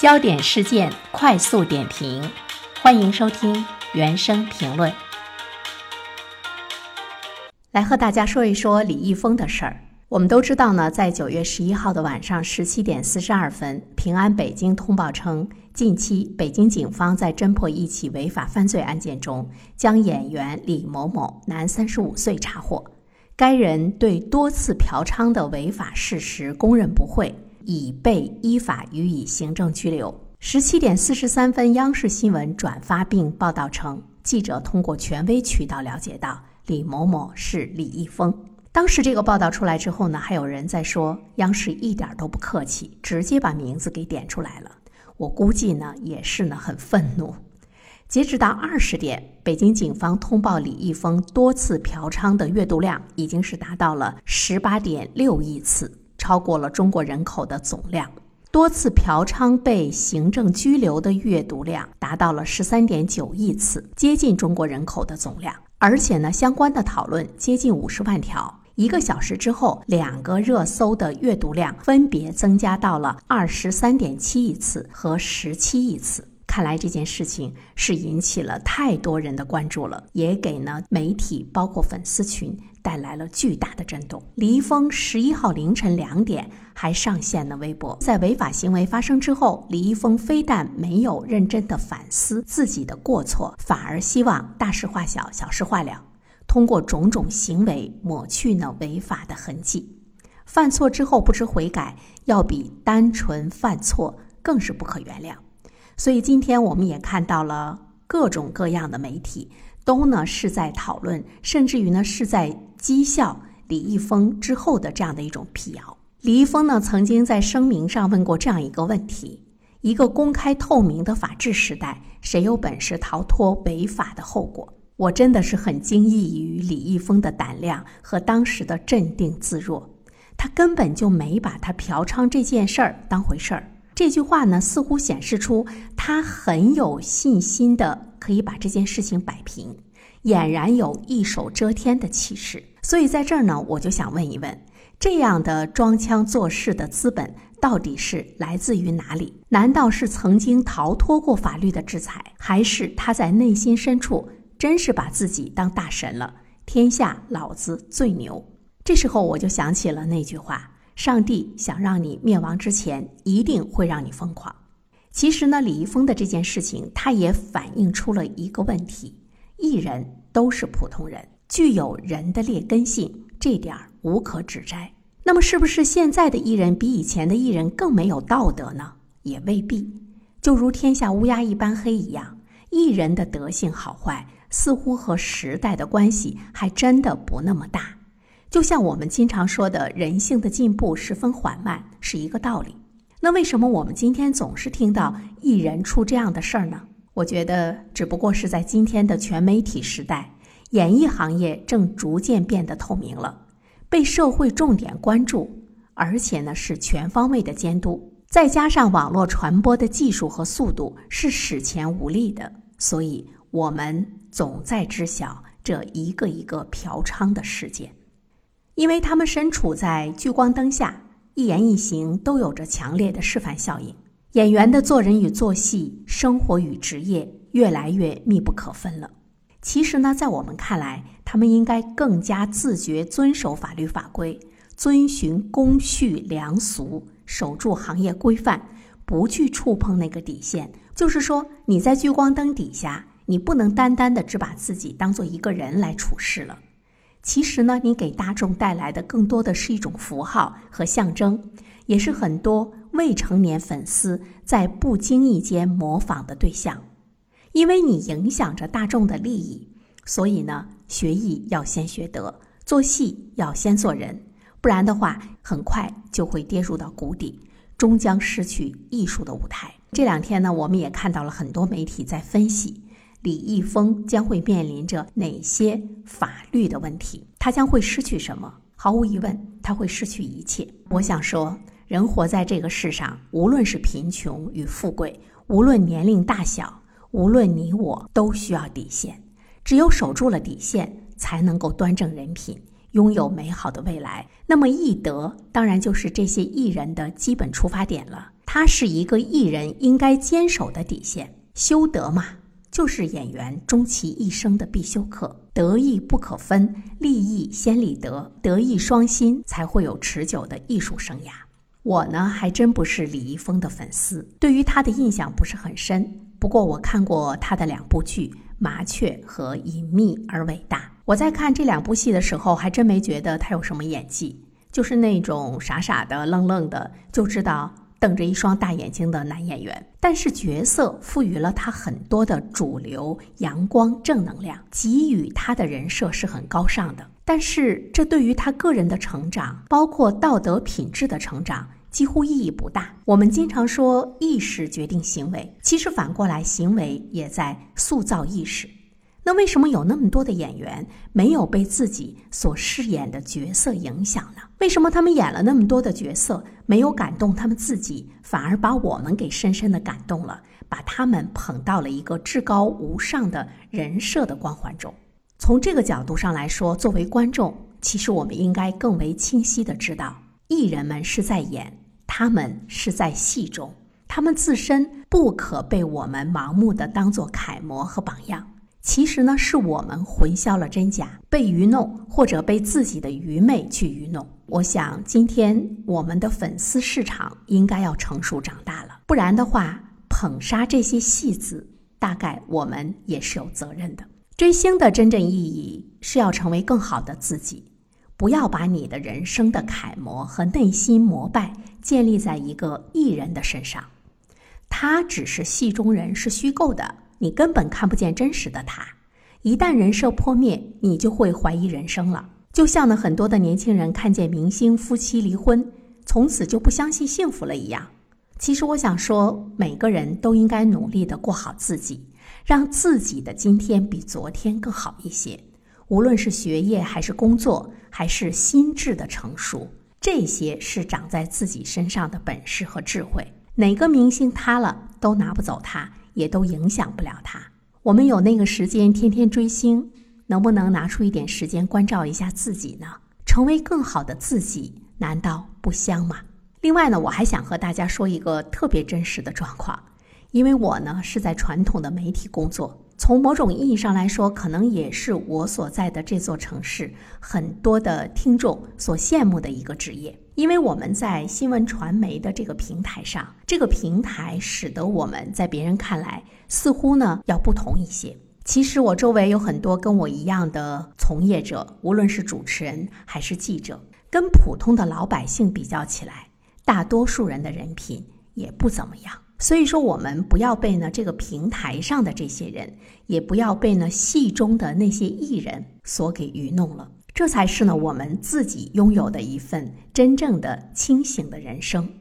焦点事件快速点评，欢迎收听原声评论。来和大家说一说李易峰的事儿。我们都知道呢，在九月十一号的晚上十七点四十二分，平安北京通报称，近期北京警方在侦破一起违法犯罪案件中，将演员李某某（男，三十五岁）查获。该人对多次嫖娼的违法事实供认不讳，已被依法予以行政拘留。十七点四十三分，央视新闻转发并报道称，记者通过权威渠道了解到，李某某是李易峰。当时这个报道出来之后呢，还有人在说央视一点都不客气，直接把名字给点出来了。我估计呢也是呢很愤怒。截止到二十点，北京警方通报李易峰多次嫖娼的阅读量已经是达到了十八点六亿次，超过了中国人口的总量。多次嫖娼被行政拘留的阅读量达到了十三点九亿次，接近中国人口的总量。而且呢，相关的讨论接近五十万条。一个小时之后，两个热搜的阅读量分别增加到了二十三点七亿次和十七亿次。看来这件事情是引起了太多人的关注了，也给呢媒体包括粉丝群带来了巨大的震动。李易峰十一号凌晨两点还上线了微博，在违法行为发生之后，李易峰非但没有认真的反思自己的过错，反而希望大事化小，小事化了。通过种种行为抹去呢违法的痕迹，犯错之后不知悔改，要比单纯犯错更是不可原谅。所以今天我们也看到了各种各样的媒体都呢是在讨论，甚至于呢是在讥笑李易峰之后的这样的一种辟谣。李易峰呢曾经在声明上问过这样一个问题：一个公开透明的法治时代，谁有本事逃脱违法的后果？我真的是很惊异于李易峰的胆量和当时的镇定自若，他根本就没把他嫖娼这件事儿当回事儿。这句话呢，似乎显示出他很有信心的可以把这件事情摆平，俨然有一手遮天的气势。所以在这儿呢，我就想问一问：这样的装腔作势的资本到底是来自于哪里？难道是曾经逃脱过法律的制裁，还是他在内心深处？真是把自己当大神了，天下老子最牛。这时候我就想起了那句话：上帝想让你灭亡之前，一定会让你疯狂。其实呢，李易峰的这件事情，他也反映出了一个问题：艺人都是普通人，具有人的劣根性，这点无可指摘。那么，是不是现在的艺人比以前的艺人更没有道德呢？也未必。就如天下乌鸦一般黑一样，艺人的德性好坏。似乎和时代的关系还真的不那么大，就像我们经常说的人性的进步十分缓慢是一个道理。那为什么我们今天总是听到艺人出这样的事儿呢？我觉得只不过是在今天的全媒体时代，演艺行业正逐渐变得透明了，被社会重点关注，而且呢是全方位的监督，再加上网络传播的技术和速度是史前无例的，所以我们。总在知晓这一个一个嫖娼的事件，因为他们身处在聚光灯下，一言一行都有着强烈的示范效应。演员的做人与做戏、生活与职业越来越密不可分了。其实呢，在我们看来，他们应该更加自觉遵守法律法规，遵循公序良俗，守住行业规范，不去触碰那个底线。就是说，你在聚光灯底下。你不能单单的只把自己当做一个人来处事了，其实呢，你给大众带来的更多的是一种符号和象征，也是很多未成年粉丝在不经意间模仿的对象。因为你影响着大众的利益，所以呢，学艺要先学德，做戏要先做人，不然的话，很快就会跌入到谷底，终将失去艺术的舞台。这两天呢，我们也看到了很多媒体在分析。李易峰将会面临着哪些法律的问题？他将会失去什么？毫无疑问，他会失去一切。我想说，人活在这个世上，无论是贫穷与富贵，无论年龄大小，无论你我，都需要底线。只有守住了底线，才能够端正人品，拥有美好的未来。那么，艺德当然就是这些艺人的基本出发点了。它是一个艺人应该坚守的底线。修德嘛，就是演员终其一生的必修课。德艺不可分，立艺先立德，德艺双馨，才会有持久的艺术生涯。我呢，还真不是李易峰的粉丝，对于他的印象不是很深。不过我看过他的两部剧《麻雀》和《隐秘而伟大》。我在看这两部戏的时候，还真没觉得他有什么演技，就是那种傻傻的、愣愣的，就知道。瞪着一双大眼睛的男演员，但是角色赋予了他很多的主流、阳光、正能量，给予他的人设是很高尚的。但是这对于他个人的成长，包括道德品质的成长，几乎意义不大。我们经常说意识决定行为，其实反过来，行为也在塑造意识。那为什么有那么多的演员没有被自己所饰演的角色影响呢？为什么他们演了那么多的角色，没有感动他们自己，反而把我们给深深的感动了，把他们捧到了一个至高无上的人设的光环中？从这个角度上来说，作为观众，其实我们应该更为清晰的知道，艺人们是在演，他们是在戏中，他们自身不可被我们盲目的当做楷模和榜样。其实呢，是我们混淆了真假，被愚弄，或者被自己的愚昧去愚弄。我想，今天我们的粉丝市场应该要成熟长大了，不然的话，捧杀这些戏子，大概我们也是有责任的。追星的真正意义是要成为更好的自己，不要把你的人生的楷模和内心膜拜建立在一个艺人的身上，他只是戏中人，是虚构的。你根本看不见真实的他，一旦人设破灭，你就会怀疑人生了。就像呢，很多的年轻人看见明星夫妻离婚，从此就不相信幸福了一样。其实我想说，每个人都应该努力的过好自己，让自己的今天比昨天更好一些。无论是学业还是工作，还是心智的成熟，这些是长在自己身上的本事和智慧。哪个明星塌了，都拿不走他。也都影响不了他。我们有那个时间天天追星，能不能拿出一点时间关照一下自己呢？成为更好的自己，难道不香吗？另外呢，我还想和大家说一个特别真实的状况，因为我呢是在传统的媒体工作。从某种意义上来说，可能也是我所在的这座城市很多的听众所羡慕的一个职业，因为我们在新闻传媒的这个平台上，这个平台使得我们在别人看来似乎呢要不同一些。其实我周围有很多跟我一样的从业者，无论是主持人还是记者，跟普通的老百姓比较起来，大多数人的人品也不怎么样。所以说，我们不要被呢这个平台上的这些人，也不要被呢戏中的那些艺人所给愚弄了。这才是呢我们自己拥有的一份真正的清醒的人生。